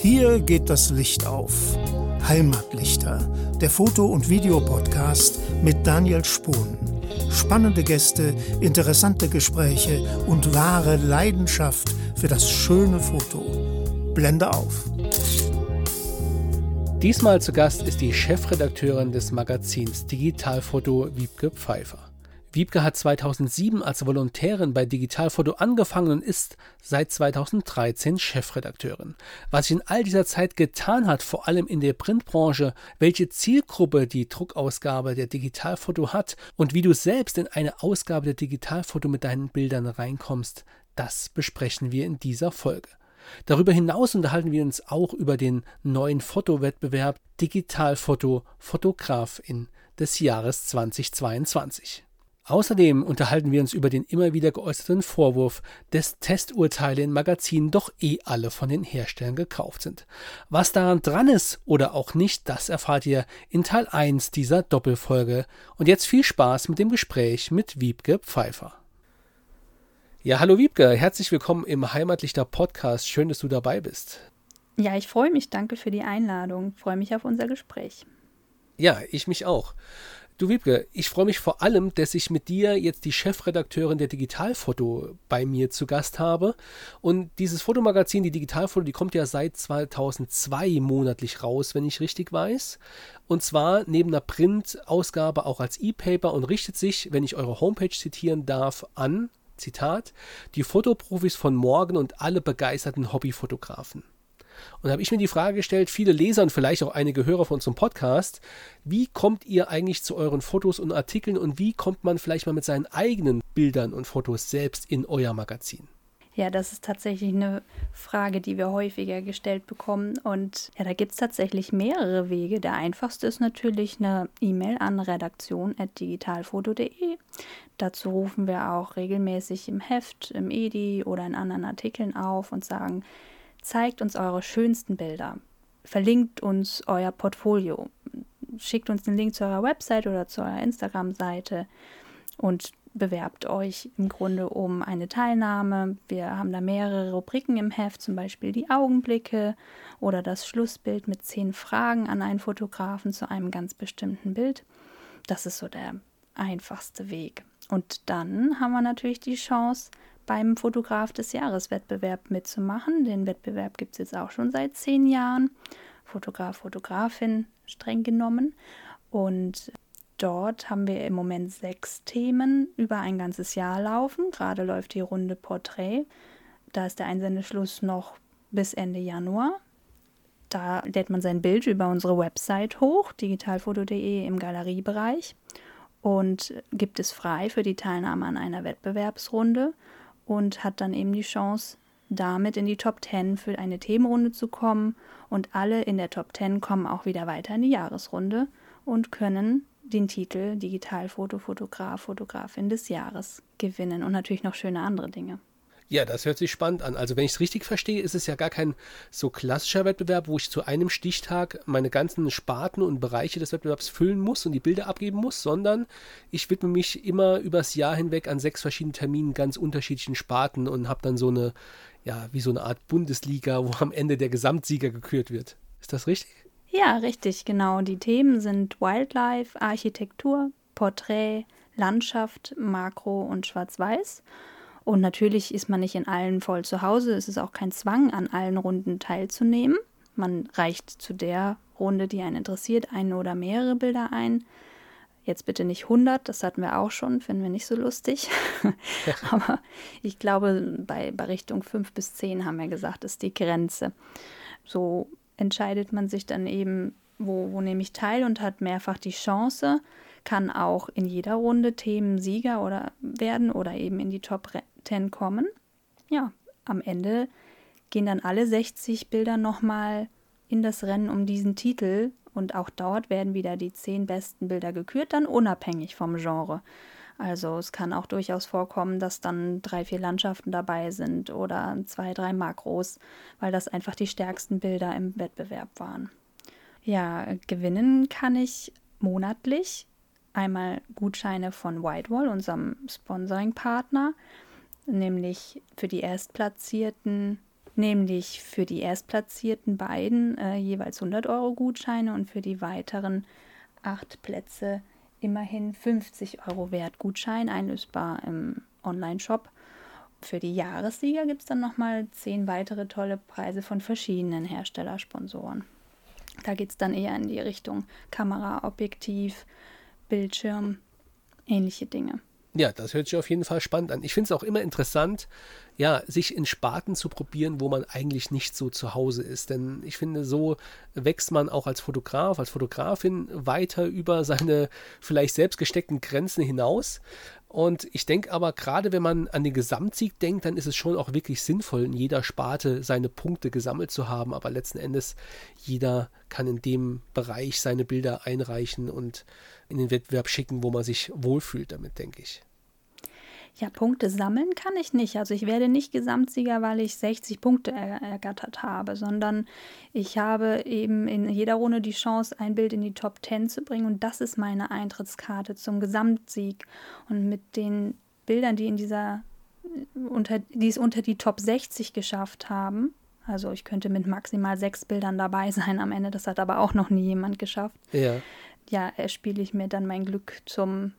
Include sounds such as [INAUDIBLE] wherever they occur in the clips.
Hier geht das Licht auf. Heimatlichter, der Foto- und Videopodcast mit Daniel Spohn. Spannende Gäste, interessante Gespräche und wahre Leidenschaft für das schöne Foto. Blende auf. Diesmal zu Gast ist die Chefredakteurin des Magazins Digitalfoto Wiebke Pfeiffer. Wiebke hat 2007 als Volontärin bei Digitalfoto angefangen und ist seit 2013 Chefredakteurin. Was sich in all dieser Zeit getan hat, vor allem in der Printbranche, welche Zielgruppe die Druckausgabe der Digitalfoto hat und wie du selbst in eine Ausgabe der Digitalfoto mit deinen Bildern reinkommst, das besprechen wir in dieser Folge. Darüber hinaus unterhalten wir uns auch über den neuen Fotowettbewerb Digitalfoto Fotografin des Jahres 2022. Außerdem unterhalten wir uns über den immer wieder geäußerten Vorwurf, dass Testurteile in Magazinen doch eh alle von den Herstellern gekauft sind. Was daran dran ist oder auch nicht, das erfahrt ihr in Teil 1 dieser Doppelfolge. Und jetzt viel Spaß mit dem Gespräch mit Wiebke Pfeiffer. Ja, hallo Wiebke, herzlich willkommen im Heimatlichter Podcast. Schön, dass du dabei bist. Ja, ich freue mich. Danke für die Einladung. Ich freue mich auf unser Gespräch. Ja, ich mich auch. Du Wiebke, ich freue mich vor allem, dass ich mit dir jetzt die Chefredakteurin der Digitalfoto bei mir zu Gast habe. Und dieses Fotomagazin, die Digitalfoto, die kommt ja seit 2002 monatlich raus, wenn ich richtig weiß. Und zwar neben einer Printausgabe auch als E-Paper und richtet sich, wenn ich eure Homepage zitieren darf, an, Zitat, die Fotoprofis von morgen und alle begeisterten Hobbyfotografen. Und da habe ich mir die Frage gestellt, viele Leser und vielleicht auch einige Hörer von unserem Podcast, wie kommt ihr eigentlich zu euren Fotos und Artikeln und wie kommt man vielleicht mal mit seinen eigenen Bildern und Fotos selbst in euer Magazin? Ja, das ist tatsächlich eine Frage, die wir häufiger gestellt bekommen. Und ja, da gibt es tatsächlich mehrere Wege. Der einfachste ist natürlich eine E-Mail an redaktion.digitalfoto.de. Dazu rufen wir auch regelmäßig im Heft, im EDI oder in anderen Artikeln auf und sagen, zeigt uns eure schönsten Bilder, verlinkt uns euer Portfolio, schickt uns den Link zu eurer Website oder zu eurer Instagram-Seite und bewerbt euch im Grunde um eine Teilnahme. Wir haben da mehrere Rubriken im Heft, zum Beispiel die Augenblicke oder das Schlussbild mit zehn Fragen an einen Fotografen zu einem ganz bestimmten Bild. Das ist so der einfachste Weg. Und dann haben wir natürlich die Chance, beim Fotograf des Jahres Wettbewerb mitzumachen. Den Wettbewerb gibt es jetzt auch schon seit zehn Jahren. Fotograf, Fotografin streng genommen. Und dort haben wir im Moment sechs Themen über ein ganzes Jahr laufen. Gerade läuft die Runde Porträt. Da ist der Einsendeschluss noch bis Ende Januar. Da lädt man sein Bild über unsere Website hoch, digitalfoto.de im Galeriebereich und gibt es frei für die Teilnahme an einer Wettbewerbsrunde und hat dann eben die Chance, damit in die Top 10 für eine Themenrunde zu kommen. Und alle in der Top 10 kommen auch wieder weiter in die Jahresrunde und können den Titel Digitalfoto, Fotograf, Fotografin des Jahres gewinnen und natürlich noch schöne andere Dinge. Ja, das hört sich spannend an. Also wenn ich es richtig verstehe, ist es ja gar kein so klassischer Wettbewerb, wo ich zu einem Stichtag meine ganzen Sparten und Bereiche des Wettbewerbs füllen muss und die Bilder abgeben muss, sondern ich widme mich immer übers Jahr hinweg an sechs verschiedenen Terminen ganz unterschiedlichen Sparten und habe dann so eine, ja, wie so eine Art Bundesliga, wo am Ende der Gesamtsieger gekürt wird. Ist das richtig? Ja, richtig, genau. Die Themen sind Wildlife, Architektur, Porträt, Landschaft, Makro und Schwarz-Weiß. Und natürlich ist man nicht in allen voll zu Hause. Es ist auch kein Zwang, an allen Runden teilzunehmen. Man reicht zu der Runde, die einen interessiert, ein oder mehrere Bilder ein. Jetzt bitte nicht 100, das hatten wir auch schon, finden wir nicht so lustig. [LAUGHS] Aber ich glaube, bei, bei Richtung 5 bis 10 haben wir gesagt, ist die Grenze. So entscheidet man sich dann eben, wo, wo nehme ich teil und hat mehrfach die Chance, kann auch in jeder Runde Themensieger oder werden oder eben in die Top 10 kommen. Ja, am Ende gehen dann alle 60 Bilder nochmal in das Rennen um diesen Titel und auch dort werden wieder die 10 besten Bilder gekürt, dann unabhängig vom Genre. Also es kann auch durchaus vorkommen, dass dann drei, vier Landschaften dabei sind oder zwei, drei Makros, weil das einfach die stärksten Bilder im Wettbewerb waren. Ja, gewinnen kann ich monatlich einmal Gutscheine von Whitewall, unserem Sponsoring-Partner, nämlich für die Erstplatzierten nämlich für die erstplatzierten beiden äh, jeweils 100 Euro Gutscheine und für die weiteren acht Plätze immerhin 50 Euro wert Gutschein, einlösbar im Online-Shop. Für die Jahressieger gibt es dann nochmal zehn weitere tolle Preise von verschiedenen Herstellersponsoren. Da geht es dann eher in die Richtung Kamera, Objektiv, Bildschirm, ähnliche Dinge. Ja, das hört sich auf jeden Fall spannend an. Ich finde es auch immer interessant, ja, sich in Sparten zu probieren, wo man eigentlich nicht so zu Hause ist. Denn ich finde, so wächst man auch als Fotograf, als Fotografin weiter über seine vielleicht selbst gesteckten Grenzen hinaus. Und ich denke aber, gerade wenn man an den Gesamtsieg denkt, dann ist es schon auch wirklich sinnvoll, in jeder Sparte seine Punkte gesammelt zu haben. Aber letzten Endes, jeder kann in dem Bereich seine Bilder einreichen und in den Wettbewerb schicken, wo man sich wohlfühlt damit, denke ich. Ja, Punkte sammeln kann ich nicht. Also ich werde nicht Gesamtsieger, weil ich 60 Punkte er ergattert habe, sondern ich habe eben in jeder Runde die Chance, ein Bild in die Top 10 zu bringen und das ist meine Eintrittskarte zum Gesamtsieg. Und mit den Bildern, die in dieser unter, die es unter die Top 60 geschafft haben, also ich könnte mit maximal sechs Bildern dabei sein am Ende, das hat aber auch noch nie jemand geschafft. Ja. Ja, erspiele ich mir dann mein Glück zum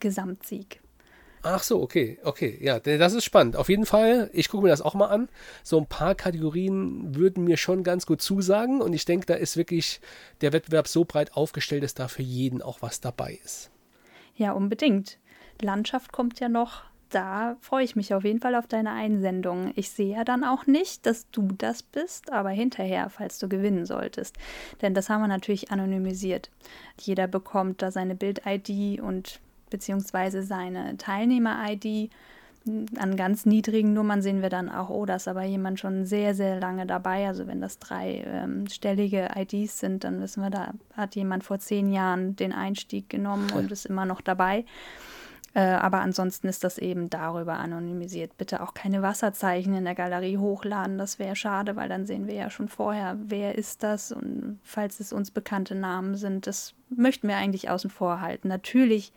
Gesamtsieg. Ach so, okay, okay. Ja, das ist spannend. Auf jeden Fall, ich gucke mir das auch mal an. So ein paar Kategorien würden mir schon ganz gut zusagen und ich denke, da ist wirklich der Wettbewerb so breit aufgestellt, dass da für jeden auch was dabei ist. Ja, unbedingt. Landschaft kommt ja noch. Da freue ich mich auf jeden Fall auf deine Einsendung. Ich sehe ja dann auch nicht, dass du das bist, aber hinterher, falls du gewinnen solltest. Denn das haben wir natürlich anonymisiert. Jeder bekommt da seine Bild-ID und beziehungsweise seine Teilnehmer-ID. An ganz niedrigen Nummern sehen wir dann auch, oh, da ist aber jemand schon sehr, sehr lange dabei. Also wenn das drei ähm, stellige IDs sind, dann wissen wir, da hat jemand vor zehn Jahren den Einstieg genommen und ist immer noch dabei. Äh, aber ansonsten ist das eben darüber anonymisiert. Bitte auch keine Wasserzeichen in der Galerie hochladen. Das wäre schade, weil dann sehen wir ja schon vorher, wer ist das und falls es uns bekannte Namen sind, das möchten wir eigentlich außen vor halten. Natürlich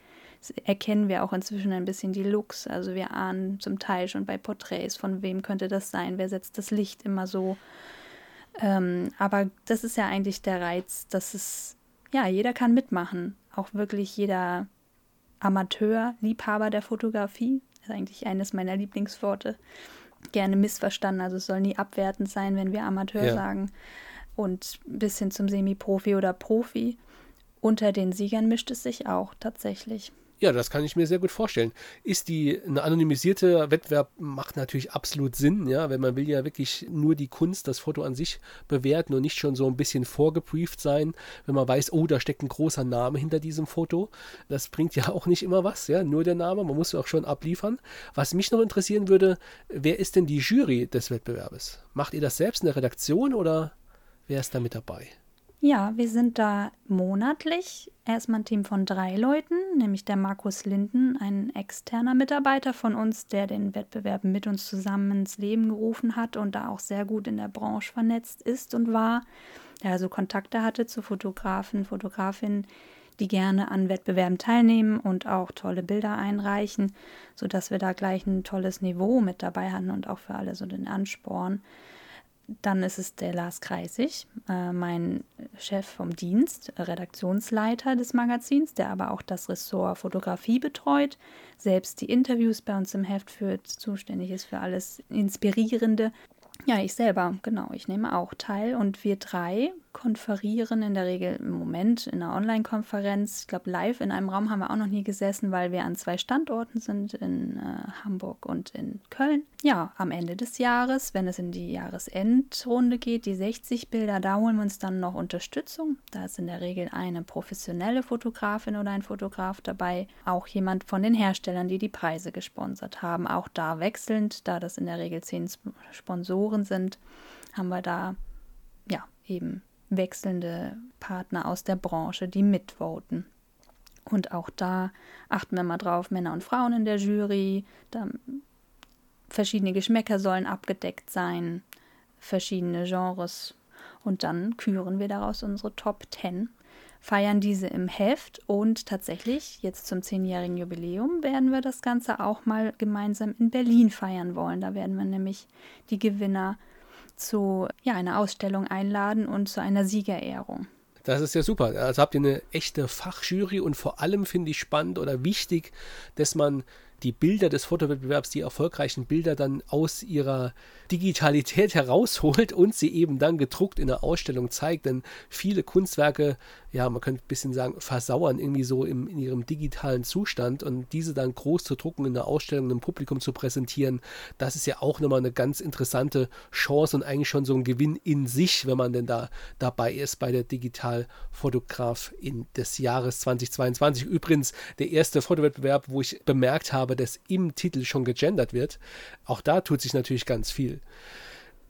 erkennen wir auch inzwischen ein bisschen die Looks. Also wir ahnen zum Teil schon bei Porträts, von wem könnte das sein, wer setzt das Licht immer so. Ähm, aber das ist ja eigentlich der Reiz, dass es, ja, jeder kann mitmachen. Auch wirklich jeder Amateur, Liebhaber der Fotografie. Das ist eigentlich eines meiner Lieblingsworte. Gerne missverstanden. Also es soll nie abwertend sein, wenn wir Amateur ja. sagen. Und bis hin zum Semi-Profi oder Profi. Unter den Siegern mischt es sich auch tatsächlich. Ja, das kann ich mir sehr gut vorstellen. Ist die eine anonymisierte Wettbewerb macht natürlich absolut Sinn, ja, wenn man will ja wirklich nur die Kunst, das Foto an sich bewerten und nicht schon so ein bisschen vorgebrieft sein, wenn man weiß, oh, da steckt ein großer Name hinter diesem Foto. Das bringt ja auch nicht immer was, ja, nur der Name, man muss auch schon abliefern. Was mich noch interessieren würde, wer ist denn die Jury des Wettbewerbes? Macht ihr das selbst in der Redaktion oder wer ist da mit dabei? Ja, wir sind da monatlich erstmal ein Team von drei Leuten, nämlich der Markus Linden, ein externer Mitarbeiter von uns, der den Wettbewerb mit uns zusammen ins Leben gerufen hat und da auch sehr gut in der Branche vernetzt ist und war, der also Kontakte hatte zu Fotografen, Fotografinnen, die gerne an Wettbewerben teilnehmen und auch tolle Bilder einreichen, sodass wir da gleich ein tolles Niveau mit dabei hatten und auch für alle so den Ansporn. Dann ist es der Lars Kreisig, äh, mein Chef vom Dienst, Redaktionsleiter des Magazins, der aber auch das Ressort Fotografie betreut, selbst die Interviews bei uns im Heft führt, zuständig ist für alles Inspirierende ja, ich selber, genau. Ich nehme auch teil und wir drei konferieren in der Regel im Moment in einer Online-Konferenz. Ich glaube, live in einem Raum haben wir auch noch nie gesessen, weil wir an zwei Standorten sind, in äh, Hamburg und in Köln. Ja, am Ende des Jahres, wenn es in die Jahresendrunde geht, die 60 Bilder, da holen wir uns dann noch Unterstützung. Da ist in der Regel eine professionelle Fotografin oder ein Fotograf dabei, auch jemand von den Herstellern, die die Preise gesponsert haben. Auch da wechselnd, da das in der Regel zehn Sponsoren Investoren sind, haben wir da ja eben wechselnde Partner aus der Branche, die mitvoten. Und auch da achten wir mal drauf, Männer und Frauen in der Jury, da verschiedene Geschmäcker sollen abgedeckt sein, verschiedene Genres. Und dann küren wir daraus unsere Top 10 feiern diese im Heft und tatsächlich jetzt zum zehnjährigen Jubiläum werden wir das Ganze auch mal gemeinsam in Berlin feiern wollen. Da werden wir nämlich die Gewinner zu ja, einer Ausstellung einladen und zu einer Siegerehrung. Das ist ja super. Also habt ihr eine echte Fachjury und vor allem finde ich spannend oder wichtig, dass man die Bilder des Fotowettbewerbs, die erfolgreichen Bilder dann aus ihrer Digitalität herausholt und sie eben dann gedruckt in der Ausstellung zeigt. Denn viele Kunstwerke, ja, man könnte ein bisschen sagen, versauern irgendwie so im, in ihrem digitalen Zustand und diese dann groß zu drucken in der Ausstellung dem Publikum zu präsentieren, das ist ja auch nochmal eine ganz interessante Chance und eigentlich schon so ein Gewinn in sich, wenn man denn da dabei ist bei der Digitalfotograf in des Jahres 2022. Übrigens der erste Fotowettbewerb, wo ich bemerkt habe, dass im Titel schon gegendert wird. Auch da tut sich natürlich ganz viel.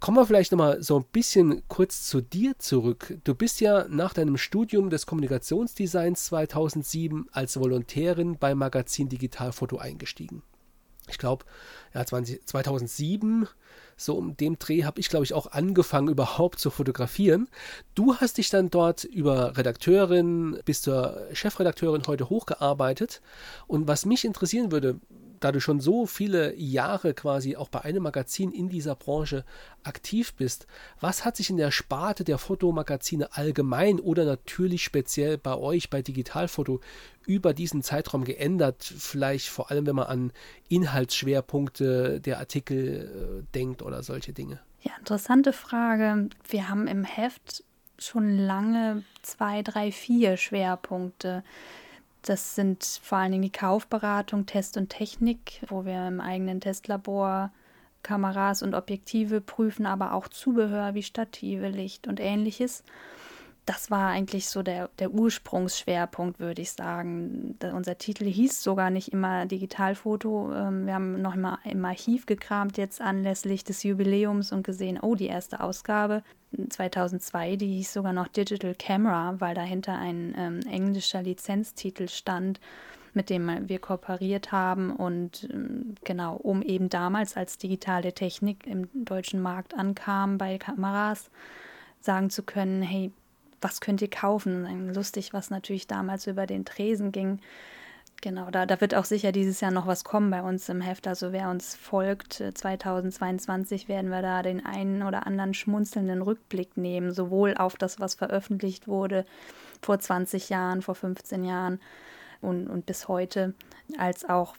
Kommen wir vielleicht nochmal so ein bisschen kurz zu dir zurück. Du bist ja nach deinem Studium des Kommunikationsdesigns 2007 als Volontärin beim Magazin Digitalfoto eingestiegen. Ich glaube, ja, 2007, so um dem Dreh, habe ich, glaube ich, auch angefangen, überhaupt zu fotografieren. Du hast dich dann dort über Redakteurin bis zur Chefredakteurin heute hochgearbeitet. Und was mich interessieren würde, da du schon so viele Jahre quasi auch bei einem Magazin in dieser Branche aktiv bist, was hat sich in der Sparte der Fotomagazine allgemein oder natürlich speziell bei euch bei Digitalfoto über diesen Zeitraum geändert? Vielleicht vor allem, wenn man an Inhaltsschwerpunkte der Artikel äh, denkt oder solche Dinge. Ja, interessante Frage. Wir haben im Heft schon lange zwei, drei, vier Schwerpunkte. Das sind vor allen Dingen die Kaufberatung, Test und Technik, wo wir im eigenen Testlabor Kameras und Objektive prüfen, aber auch Zubehör wie Stative, Licht und ähnliches. Das war eigentlich so der, der Ursprungsschwerpunkt, würde ich sagen. Da, unser Titel hieß sogar nicht immer Digitalfoto. Ähm, wir haben noch mal im Archiv gekramt, jetzt anlässlich des Jubiläums und gesehen, oh, die erste Ausgabe 2002, die hieß sogar noch Digital Camera, weil dahinter ein ähm, englischer Lizenztitel stand, mit dem wir kooperiert haben und ähm, genau, um eben damals als digitale Technik im deutschen Markt ankam bei Kameras, sagen zu können, hey, was könnt ihr kaufen? Lustig, was natürlich damals über den Tresen ging. Genau, da, da wird auch sicher dieses Jahr noch was kommen bei uns im Heft. Also wer uns folgt, 2022 äh, werden wir da den einen oder anderen schmunzelnden Rückblick nehmen, sowohl auf das, was veröffentlicht wurde vor 20 Jahren, vor 15 Jahren und, und bis heute, als auch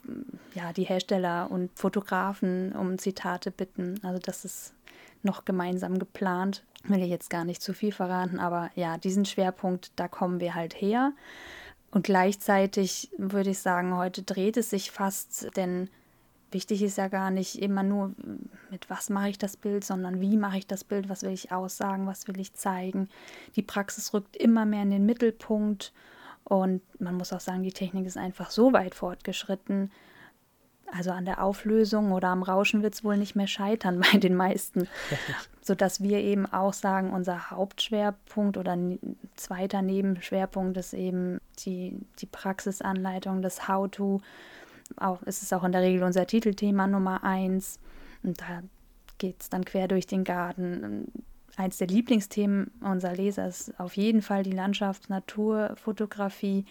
ja, die Hersteller und Fotografen um Zitate bitten. Also das ist noch gemeinsam geplant. Will ich jetzt gar nicht zu viel verraten, aber ja, diesen Schwerpunkt, da kommen wir halt her. Und gleichzeitig würde ich sagen, heute dreht es sich fast, denn wichtig ist ja gar nicht immer nur, mit was mache ich das Bild, sondern wie mache ich das Bild, was will ich aussagen, was will ich zeigen. Die Praxis rückt immer mehr in den Mittelpunkt und man muss auch sagen, die Technik ist einfach so weit fortgeschritten, also an der Auflösung oder am Rauschen wird es wohl nicht mehr scheitern [LAUGHS] bei den meisten. Sodass wir eben auch sagen, unser Hauptschwerpunkt oder zweiter Nebenschwerpunkt ist eben die, die Praxisanleitung, das How-To. Auch ist es auch in der Regel unser Titelthema Nummer eins. Und da geht es dann quer durch den Garten. Eins der Lieblingsthemen unserer Leser ist auf jeden Fall die Landschafts-, Naturfotografie.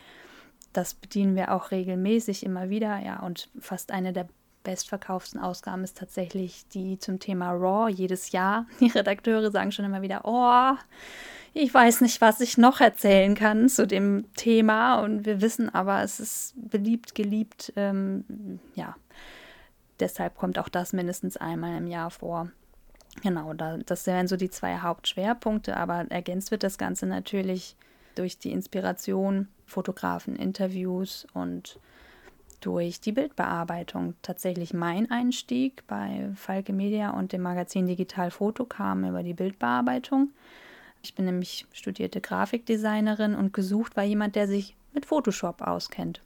Das bedienen wir auch regelmäßig immer wieder. Ja, und fast eine der bestverkauften Ausgaben ist tatsächlich die zum Thema Raw jedes Jahr. [LAUGHS] Die Redakteure sagen schon immer wieder, oh, ich weiß nicht, was ich noch erzählen kann zu dem Thema. Und wir wissen aber, es ist beliebt, geliebt. Ähm, ja, deshalb kommt auch das mindestens einmal im Jahr vor. Genau, da, das wären so die zwei Hauptschwerpunkte, aber ergänzt wird das Ganze natürlich durch die Inspiration, Fotografen, Interviews und durch die Bildbearbeitung. Tatsächlich mein Einstieg bei Falke Media und dem Magazin Digital Foto kam über die Bildbearbeitung. Ich bin nämlich studierte Grafikdesignerin und gesucht war jemand, der sich mit Photoshop auskennt.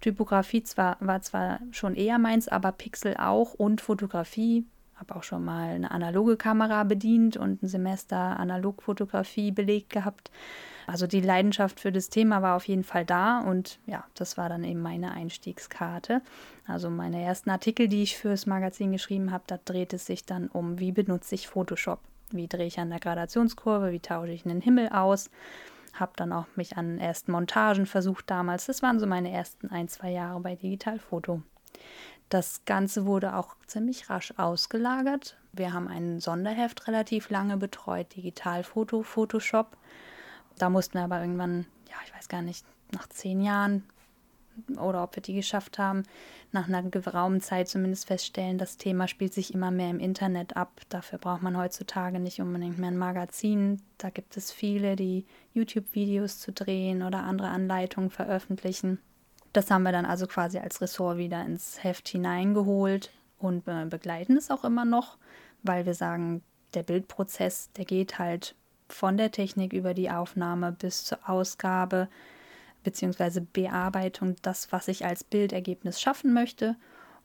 Typografie zwar, war zwar schon eher meins, aber Pixel auch und Fotografie. Habe auch schon mal eine analoge Kamera bedient und ein Semester Analogfotografie belegt gehabt. Also die Leidenschaft für das Thema war auf jeden Fall da und ja, das war dann eben meine Einstiegskarte. Also meine ersten Artikel, die ich fürs Magazin geschrieben habe, da dreht es sich dann um, wie benutze ich Photoshop? Wie drehe ich an der Gradationskurve? Wie tausche ich einen Himmel aus? Habe dann auch mich an ersten Montagen versucht damals. Das waren so meine ersten ein, zwei Jahre bei Digitalfoto. Das Ganze wurde auch ziemlich rasch ausgelagert. Wir haben ein Sonderheft relativ lange betreut, Digitalfoto, Photoshop. Da mussten wir aber irgendwann, ja, ich weiß gar nicht, nach zehn Jahren oder ob wir die geschafft haben, nach einer geraumen Zeit zumindest feststellen, das Thema spielt sich immer mehr im Internet ab. Dafür braucht man heutzutage nicht unbedingt mehr ein Magazin. Da gibt es viele, die YouTube-Videos zu drehen oder andere Anleitungen veröffentlichen. Das haben wir dann also quasi als Ressort wieder ins Heft hineingeholt und begleiten es auch immer noch, weil wir sagen, der Bildprozess, der geht halt von der Technik über die Aufnahme bis zur Ausgabe bzw. Bearbeitung, das, was ich als Bildergebnis schaffen möchte.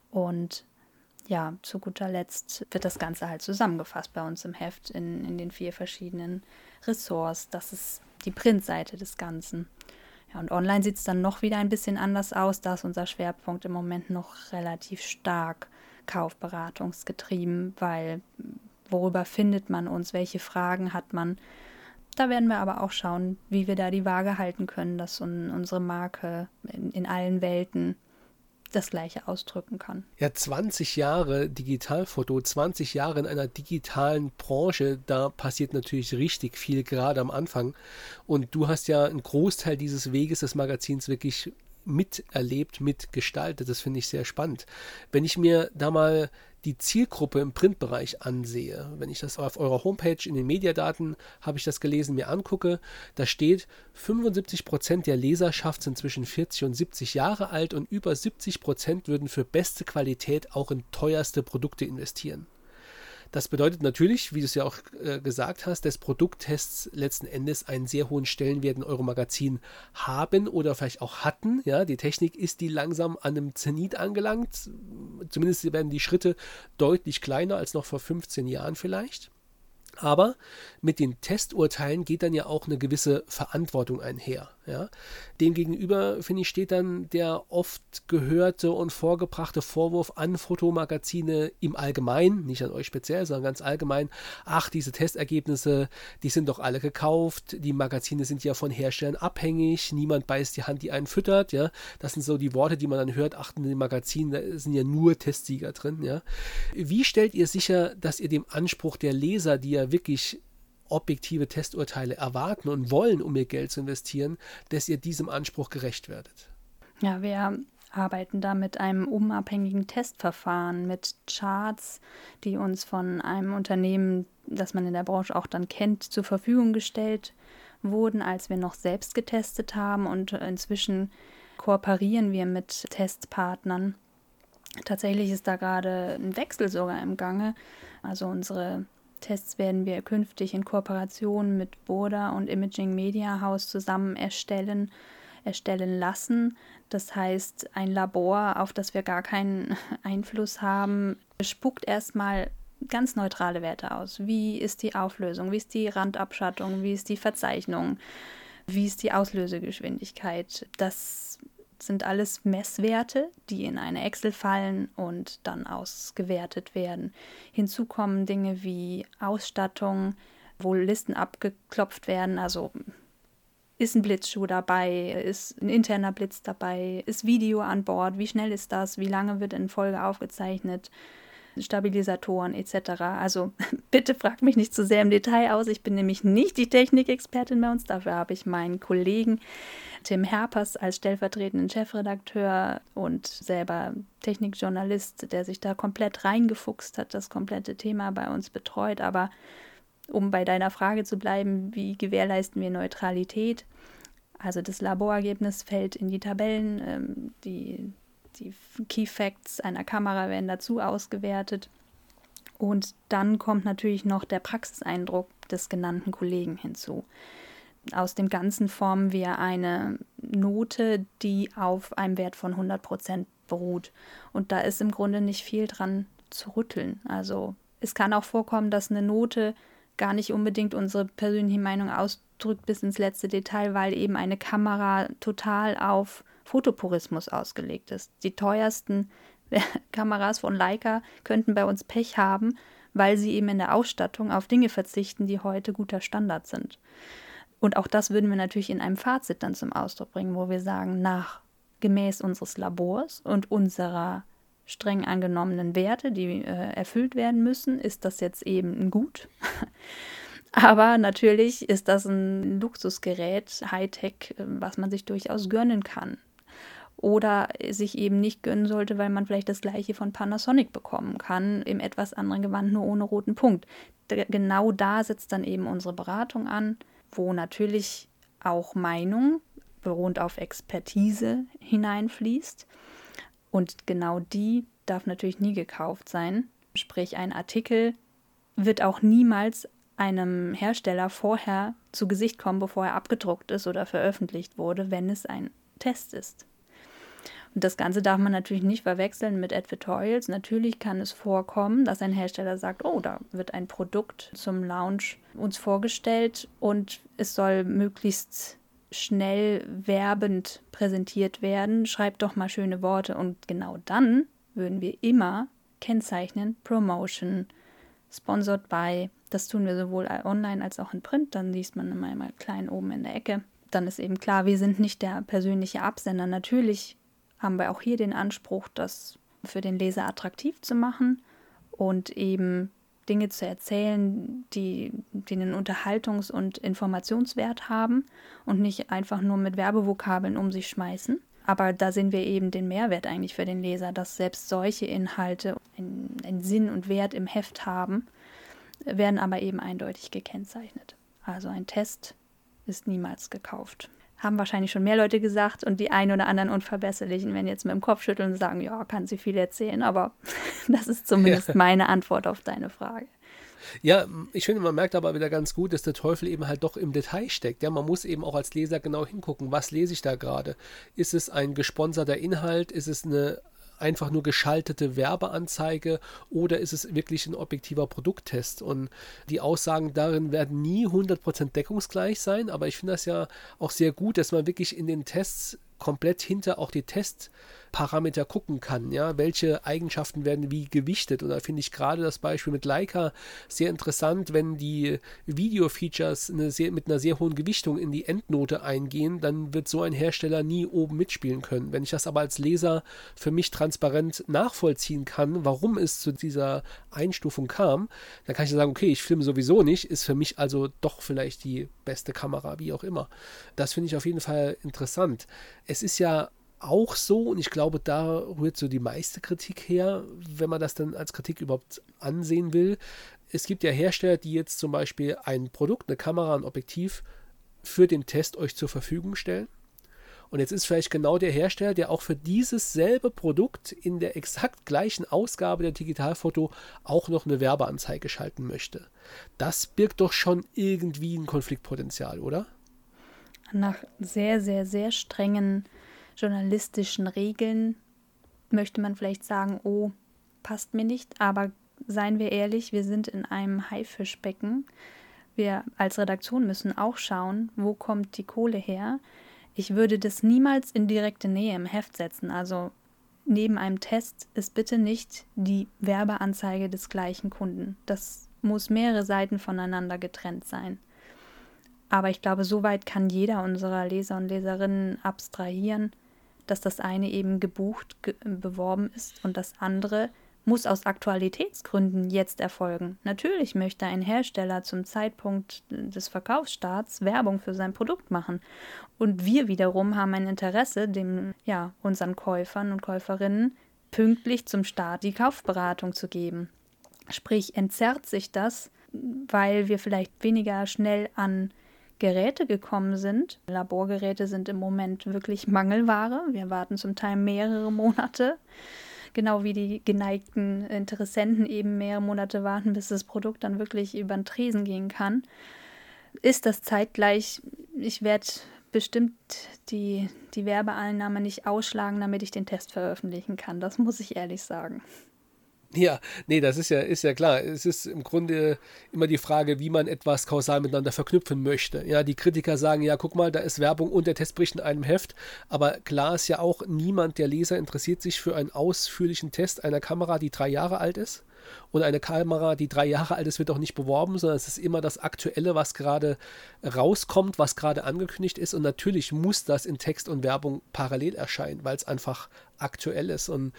Und ja, zu guter Letzt wird das Ganze halt zusammengefasst bei uns im Heft in, in den vier verschiedenen Ressorts. Das ist die Printseite des Ganzen. Ja, und online sieht es dann noch wieder ein bisschen anders aus. Da ist unser Schwerpunkt im Moment noch relativ stark kaufberatungsgetrieben, weil worüber findet man uns, welche Fragen hat man. Da werden wir aber auch schauen, wie wir da die Waage halten können, dass unsere Marke in, in allen Welten das Gleiche ausdrücken kann. Ja, 20 Jahre Digitalfoto, 20 Jahre in einer digitalen Branche, da passiert natürlich richtig viel, gerade am Anfang. Und du hast ja einen Großteil dieses Weges des Magazins wirklich miterlebt, mitgestaltet. Das finde ich sehr spannend. Wenn ich mir da mal die Zielgruppe im Printbereich ansehe, wenn ich das auf eurer Homepage in den Mediadaten habe ich das gelesen, mir angucke, da steht 75 Prozent der Leserschaft sind zwischen 40 und 70 Jahre alt und über 70 Prozent würden für beste Qualität auch in teuerste Produkte investieren. Das bedeutet natürlich, wie du es ja auch äh, gesagt hast, dass Produkttests letzten Endes einen sehr hohen Stellenwert in eurem Magazin haben oder vielleicht auch hatten. Ja, die Technik ist die langsam an einem Zenit angelangt. Zumindest werden die Schritte deutlich kleiner als noch vor 15 Jahren vielleicht. Aber mit den Testurteilen geht dann ja auch eine gewisse Verantwortung einher. Ja? Demgegenüber, finde ich, steht dann der oft gehörte und vorgebrachte Vorwurf an Fotomagazine im Allgemeinen, nicht an euch speziell, sondern ganz allgemein, ach, diese Testergebnisse, die sind doch alle gekauft, die Magazine sind ja von Herstellern abhängig, niemand beißt die Hand, die einen füttert, ja. Das sind so die Worte, die man dann hört, ach, in den Magazinen, da sind ja nur Testsieger drin, ja. Wie stellt ihr sicher, dass ihr dem Anspruch der Leser, die ja wirklich objektive Testurteile erwarten und wollen, um ihr Geld zu investieren, dass ihr diesem Anspruch gerecht werdet. Ja, wir arbeiten da mit einem unabhängigen Testverfahren, mit Charts, die uns von einem Unternehmen, das man in der Branche auch dann kennt, zur Verfügung gestellt wurden, als wir noch selbst getestet haben. Und inzwischen kooperieren wir mit Testpartnern. Tatsächlich ist da gerade ein Wechsel sogar im Gange. Also unsere Tests werden wir künftig in Kooperation mit Boda und Imaging Media House zusammen erstellen, erstellen lassen. Das heißt, ein Labor, auf das wir gar keinen [LAUGHS] Einfluss haben, spuckt erstmal ganz neutrale Werte aus. Wie ist die Auflösung? Wie ist die Randabschattung? Wie ist die Verzeichnung? Wie ist die Auslösegeschwindigkeit? Das sind alles Messwerte, die in eine Excel fallen und dann ausgewertet werden. Hinzu kommen Dinge wie Ausstattung, wo Listen abgeklopft werden, also ist ein Blitzschuh dabei, ist ein interner Blitz dabei, ist Video an Bord, wie schnell ist das, wie lange wird in Folge aufgezeichnet, Stabilisatoren etc. Also [LAUGHS] bitte fragt mich nicht zu sehr im Detail aus. Ich bin nämlich nicht die Technikexpertin bei uns. Dafür habe ich meinen Kollegen Tim Herpers als stellvertretenden Chefredakteur und selber Technikjournalist, der sich da komplett reingefuchst hat, das komplette Thema bei uns betreut. Aber um bei deiner Frage zu bleiben, wie gewährleisten wir Neutralität? Also das Laborergebnis fällt in die Tabellen, ähm, die die Key Facts einer Kamera werden dazu ausgewertet. Und dann kommt natürlich noch der Praxiseindruck des genannten Kollegen hinzu. Aus dem Ganzen formen wir eine Note, die auf einem Wert von 100 Prozent beruht. Und da ist im Grunde nicht viel dran zu rütteln. Also es kann auch vorkommen, dass eine Note gar nicht unbedingt unsere persönliche Meinung ausdrückt bis ins letzte Detail, weil eben eine Kamera total auf Fotopurismus ausgelegt ist. Die teuersten [LAUGHS] Kameras von Leica könnten bei uns Pech haben, weil sie eben in der Ausstattung auf Dinge verzichten, die heute guter Standard sind. Und auch das würden wir natürlich in einem Fazit dann zum Ausdruck bringen, wo wir sagen, nach gemäß unseres Labors und unserer streng angenommenen Werte, die äh, erfüllt werden müssen, ist das jetzt eben Gut. [LAUGHS] Aber natürlich ist das ein Luxusgerät, Hightech, äh, was man sich durchaus gönnen kann. Oder sich eben nicht gönnen sollte, weil man vielleicht das gleiche von Panasonic bekommen kann, im etwas anderen Gewand, nur ohne roten Punkt. Genau da setzt dann eben unsere Beratung an, wo natürlich auch Meinung beruht auf Expertise hineinfließt. Und genau die darf natürlich nie gekauft sein. Sprich, ein Artikel wird auch niemals einem Hersteller vorher zu Gesicht kommen, bevor er abgedruckt ist oder veröffentlicht wurde, wenn es ein Test ist. Und das Ganze darf man natürlich nicht verwechseln mit Advertorials. Natürlich kann es vorkommen, dass ein Hersteller sagt, oh, da wird ein Produkt zum Launch uns vorgestellt und es soll möglichst schnell werbend präsentiert werden. Schreibt doch mal schöne Worte und genau dann würden wir immer kennzeichnen Promotion, sponsored by. Das tun wir sowohl online als auch in Print. Dann liest man immer mal klein oben in der Ecke. Dann ist eben klar, wir sind nicht der persönliche Absender. Natürlich haben wir auch hier den Anspruch, das für den Leser attraktiv zu machen und eben Dinge zu erzählen, die, die einen Unterhaltungs- und Informationswert haben und nicht einfach nur mit Werbevokabeln um sich schmeißen. Aber da sehen wir eben den Mehrwert eigentlich für den Leser, dass selbst solche Inhalte einen Sinn und Wert im Heft haben, werden aber eben eindeutig gekennzeichnet. Also ein Test ist niemals gekauft. Haben wahrscheinlich schon mehr Leute gesagt und die ein oder anderen Unverbesserlichen werden jetzt mit dem Kopf schütteln und sagen, ja, kann sie viel erzählen, aber [LAUGHS] das ist zumindest ja. meine Antwort auf deine Frage. Ja, ich finde, man merkt aber wieder ganz gut, dass der Teufel eben halt doch im Detail steckt. Ja, man muss eben auch als Leser genau hingucken, was lese ich da gerade? Ist es ein gesponserter Inhalt? Ist es eine einfach nur geschaltete Werbeanzeige oder ist es wirklich ein objektiver Produkttest? Und die Aussagen darin werden nie 100% deckungsgleich sein, aber ich finde das ja auch sehr gut, dass man wirklich in den Tests komplett hinter auch die Tests Parameter gucken kann. Ja, welche Eigenschaften werden wie gewichtet? Und da finde ich gerade das Beispiel mit Leica sehr interessant, wenn die Video-Features mit einer sehr hohen Gewichtung in die Endnote eingehen, dann wird so ein Hersteller nie oben mitspielen können. Wenn ich das aber als Leser für mich transparent nachvollziehen kann, warum es zu dieser Einstufung kam, dann kann ich sagen, okay, ich filme sowieso nicht, ist für mich also doch vielleicht die beste Kamera, wie auch immer. Das finde ich auf jeden Fall interessant. Es ist ja auch so und ich glaube, da rührt so die meiste Kritik her, wenn man das dann als Kritik überhaupt ansehen will. Es gibt ja Hersteller, die jetzt zum Beispiel ein Produkt, eine Kamera, ein Objektiv für den Test euch zur Verfügung stellen. Und jetzt ist vielleicht genau der Hersteller, der auch für dieses selbe Produkt in der exakt gleichen Ausgabe der Digitalfoto auch noch eine Werbeanzeige schalten möchte. Das birgt doch schon irgendwie ein Konfliktpotenzial, oder? Nach sehr, sehr, sehr strengen journalistischen Regeln möchte man vielleicht sagen, oh, passt mir nicht, aber seien wir ehrlich, wir sind in einem Haifischbecken. Wir als Redaktion müssen auch schauen, wo kommt die Kohle her. Ich würde das niemals in direkte Nähe im Heft setzen. Also neben einem Test ist bitte nicht die Werbeanzeige des gleichen Kunden. Das muss mehrere Seiten voneinander getrennt sein. Aber ich glaube, soweit kann jeder unserer Leser und Leserinnen abstrahieren, dass das eine eben gebucht, ge beworben ist und das andere muss aus Aktualitätsgründen jetzt erfolgen. Natürlich möchte ein Hersteller zum Zeitpunkt des Verkaufsstarts Werbung für sein Produkt machen. Und wir wiederum haben ein Interesse, dem, ja, unseren Käufern und Käuferinnen pünktlich zum Start die Kaufberatung zu geben. Sprich, entzerrt sich das, weil wir vielleicht weniger schnell an Geräte gekommen sind. Laborgeräte sind im Moment wirklich Mangelware. Wir warten zum Teil mehrere Monate. Genau wie die geneigten Interessenten eben mehrere Monate warten, bis das Produkt dann wirklich über den Tresen gehen kann. Ist das zeitgleich, ich werde bestimmt die, die Werbeeinnahme nicht ausschlagen, damit ich den Test veröffentlichen kann. Das muss ich ehrlich sagen. Ja, nee, das ist ja, ist ja klar. Es ist im Grunde immer die Frage, wie man etwas kausal miteinander verknüpfen möchte. Ja, die Kritiker sagen, ja, guck mal, da ist Werbung und der Testbericht in einem Heft. Aber klar ist ja auch, niemand der Leser interessiert sich für einen ausführlichen Test einer Kamera, die drei Jahre alt ist. Und eine Kamera, die drei Jahre alt ist, wird auch nicht beworben, sondern es ist immer das Aktuelle, was gerade rauskommt, was gerade angekündigt ist. Und natürlich muss das in Text und Werbung parallel erscheinen, weil es einfach aktuell ist. Und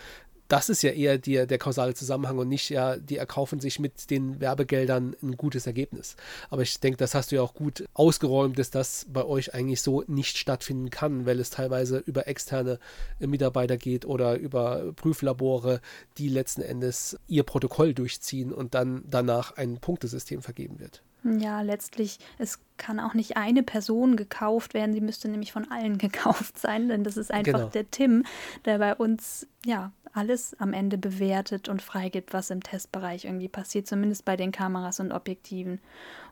das ist ja eher die, der kausale Zusammenhang und nicht ja, die erkaufen sich mit den Werbegeldern ein gutes Ergebnis. Aber ich denke, das hast du ja auch gut ausgeräumt, dass das bei euch eigentlich so nicht stattfinden kann, weil es teilweise über externe Mitarbeiter geht oder über Prüflabore, die letzten Endes ihr Protokoll durchziehen und dann danach ein Punktesystem vergeben wird. Ja, letztlich, es kann auch nicht eine Person gekauft werden, sie müsste nämlich von allen [LAUGHS] gekauft sein, denn das ist einfach genau. der Tim, der bei uns ja alles am Ende bewertet und freigibt, was im Testbereich irgendwie passiert, zumindest bei den Kameras und Objektiven.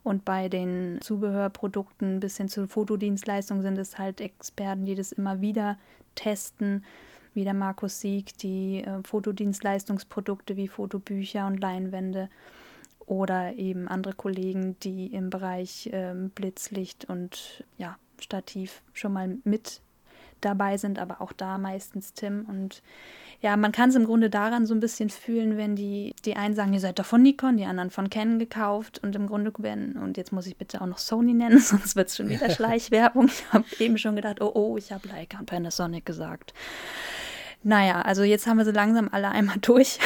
Und bei den Zubehörprodukten bis hin zu Fotodienstleistungen sind es halt Experten, die das immer wieder testen, wie der Markus Sieg, die äh, Fotodienstleistungsprodukte wie Fotobücher und Leinwände oder eben andere Kollegen, die im Bereich ähm, Blitzlicht und ja, Stativ schon mal mit dabei sind, aber auch da meistens Tim. Und ja, man kann es im Grunde daran so ein bisschen fühlen, wenn die, die einen sagen, ihr seid doch von Nikon, die anderen von Canon gekauft und im Grunde werden, und jetzt muss ich bitte auch noch Sony nennen, [LAUGHS] sonst wird es schon wieder Schleichwerbung. Ich habe eben schon gedacht, oh oh, ich habe Leica und Panasonic gesagt. Naja, also jetzt haben wir so langsam alle einmal [LAUGHS] durch.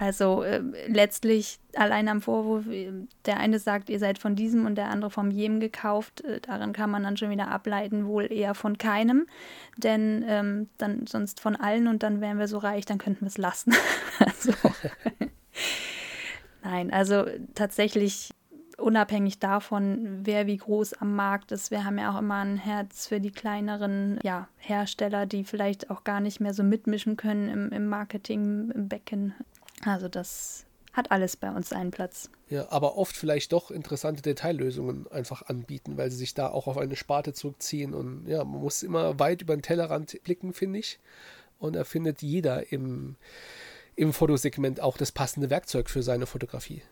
Also äh, letztlich allein am Vorwurf, äh, der eine sagt, ihr seid von diesem und der andere vom jenem gekauft, äh, daran kann man dann schon wieder ableiten, wohl eher von keinem, denn ähm, dann sonst von allen und dann wären wir so reich, dann könnten wir es lassen. [LAUGHS] also, [LAUGHS] Nein, also tatsächlich unabhängig davon, wer wie groß am Markt ist. Wir haben ja auch immer ein Herz für die kleineren ja, Hersteller, die vielleicht auch gar nicht mehr so mitmischen können im, im Marketing, im. Also das hat alles bei uns einen Platz. Ja, aber oft vielleicht doch interessante Detaillösungen einfach anbieten, weil sie sich da auch auf eine Sparte zurückziehen. Und ja, man muss immer weit über den Tellerrand blicken, finde ich. Und da findet jeder im, im Fotosegment auch das passende Werkzeug für seine Fotografie.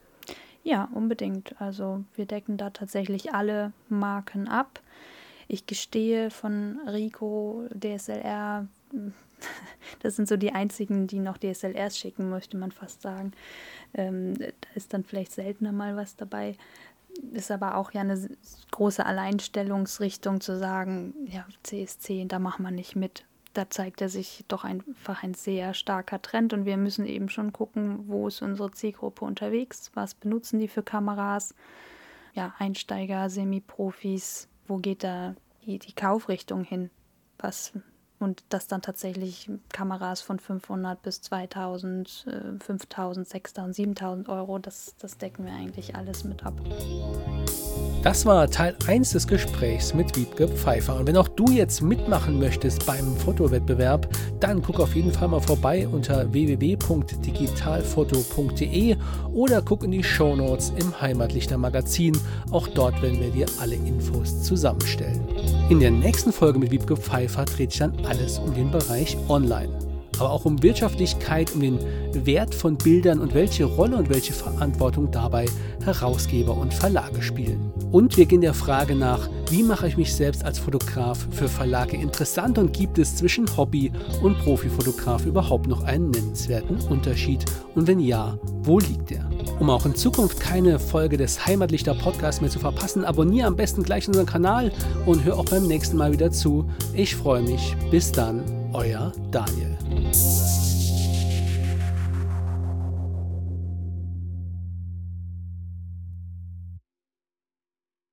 Ja, unbedingt. Also wir decken da tatsächlich alle Marken ab. Ich gestehe von Rico, DSLR, [LAUGHS] das sind so die einzigen, die noch DSLRs schicken, möchte man fast sagen. Ähm, da ist dann vielleicht seltener mal was dabei. Ist aber auch ja eine große Alleinstellungsrichtung zu sagen, ja, CSC, da machen wir nicht mit. Da zeigt er sich doch einfach ein sehr starker Trend und wir müssen eben schon gucken, wo ist unsere Zielgruppe unterwegs, was benutzen die für Kameras, ja, Einsteiger, Semi-Profis, wo geht da die, die Kaufrichtung hin? Was und das dann tatsächlich Kameras von 500 bis 2000, 5000, 6000, 7000 Euro, das, das decken wir eigentlich alles mit ab. Das war Teil 1 des Gesprächs mit Wiebke Pfeiffer. Und wenn auch du jetzt mitmachen möchtest beim Fotowettbewerb, dann guck auf jeden Fall mal vorbei unter www.digitalfoto.de oder guck in die Shownotes im Heimatlichter Magazin. Auch dort werden wir dir alle Infos zusammenstellen. In der nächsten Folge mit Wiebke Pfeiffer dreht sich dann alles um den Bereich Online aber auch um Wirtschaftlichkeit, um den Wert von Bildern und welche Rolle und welche Verantwortung dabei Herausgeber und Verlage spielen. Und wir gehen der Frage nach, wie mache ich mich selbst als Fotograf für Verlage interessant und gibt es zwischen Hobby und Profifotograf überhaupt noch einen nennenswerten Unterschied? Und wenn ja, wo liegt der? Um auch in Zukunft keine Folge des Heimatlichter Podcasts mehr zu verpassen, abonniere am besten gleich unseren Kanal und hör auch beim nächsten Mal wieder zu. Ich freue mich. Bis dann, euer Daniel.